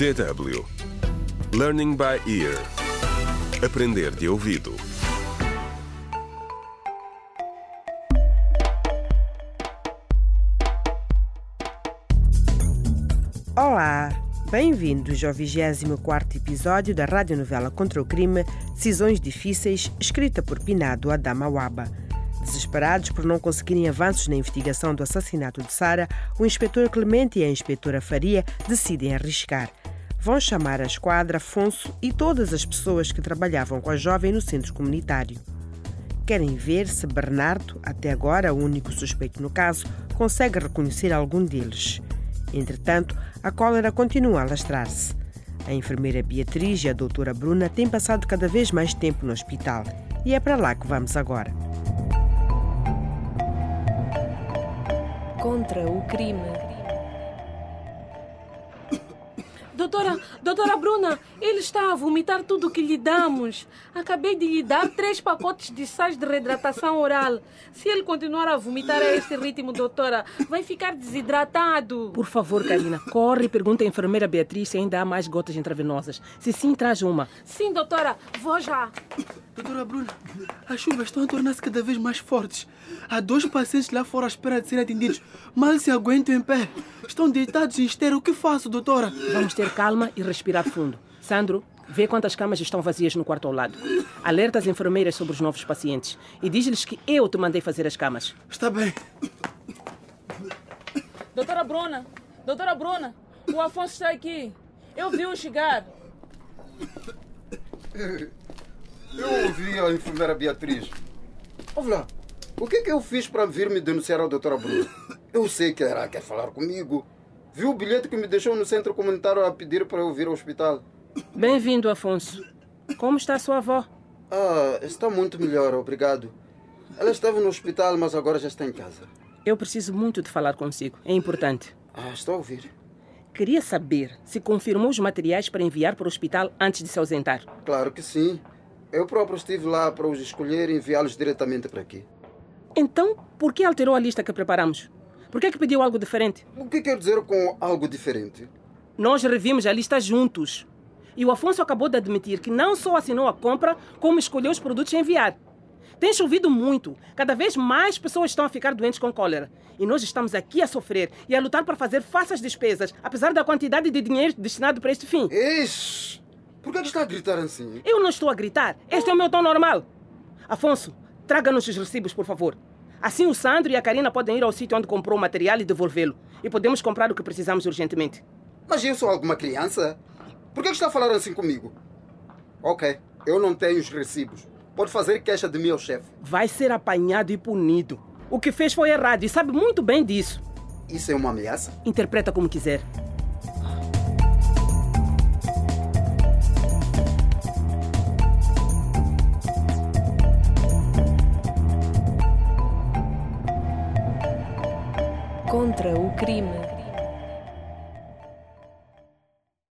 DW Learning by Ear Aprender de ouvido Olá, bem-vindos ao 24 episódio da radionovela Contra o Crime Decisões Difíceis, escrita por Pinado Adama Waba. Desesperados por não conseguirem avanços na investigação do assassinato de Sara, o inspetor Clemente e a inspetora Faria decidem arriscar. Vão chamar a esquadra Afonso e todas as pessoas que trabalhavam com a jovem no centro comunitário. Querem ver se Bernardo, até agora o único suspeito no caso, consegue reconhecer algum deles. Entretanto, a cólera continua a lastrar-se. A enfermeira Beatriz e a doutora Bruna têm passado cada vez mais tempo no hospital e é para lá que vamos agora. Contra o crime. Doutora, doutora Bruna, ele está a vomitar tudo o que lhe damos. Acabei de lhe dar três pacotes de sais de reidratação oral. Se ele continuar a vomitar a esse ritmo, doutora, vai ficar desidratado. Por favor, Karina, corre e pergunta à enfermeira Beatriz se ainda há mais gotas intravenosas. Se sim, traz uma. Sim, doutora, vou já. Doutora Bruna, as chuvas estão a tornar-se cada vez mais fortes. Há dois pacientes lá fora à espera de serem atendidos. Mal se aguentam em pé. Estão deitados em esteira. O que faço, doutora? Vamos ter calma e respirar fundo. Sandro, vê quantas camas estão vazias no quarto ao lado. Alerta as enfermeiras sobre os novos pacientes e diz-lhes que eu te mandei fazer as camas. Está bem. Doutora Bruna, doutora Bruna, o Afonso está aqui. Eu vi-o chegar. Eu ouvi a enfermeira Beatriz. Ouve lá, o que é que eu fiz para vir me denunciar ao doutora Bruna? Eu sei que ela quer falar comigo. Viu o bilhete que me deixou no centro comunitário a pedir para eu vir ao hospital? Bem-vindo, Afonso. Como está sua avó? Ah, está muito melhor, obrigado. Ela estava no hospital, mas agora já está em casa. Eu preciso muito de falar consigo. É importante. Ah, estou a ouvir. Queria saber se confirmou os materiais para enviar para o hospital antes de se ausentar. Claro que sim. Eu próprio estive lá para os escolher e enviá-los diretamente para aqui. Então, por que alterou a lista que preparamos? Por que é que pediu algo diferente? O que quer dizer com algo diferente? Nós revimos a lista juntos. E o Afonso acabou de admitir que não só assinou a compra, como escolheu os produtos a enviar. Tem chovido muito. Cada vez mais pessoas estão a ficar doentes com cólera. E nós estamos aqui a sofrer e a lutar para fazer face às despesas, apesar da quantidade de dinheiro destinado para este fim. Ixi! Por que é que está a gritar assim? Eu não estou a gritar. Este é o meu tom normal. Afonso, traga-nos os recibos, por favor. Assim o Sandro e a Karina podem ir ao sítio onde comprou o material e devolvê-lo. E podemos comprar o que precisamos urgentemente. Mas eu sou alguma criança? Por que está a falar assim comigo? Ok, eu não tenho os recibos. Pode fazer queixa de mim ao chefe. Vai ser apanhado e punido. O que fez foi errado e sabe muito bem disso. Isso é uma ameaça? Interpreta como quiser. Contra o crime.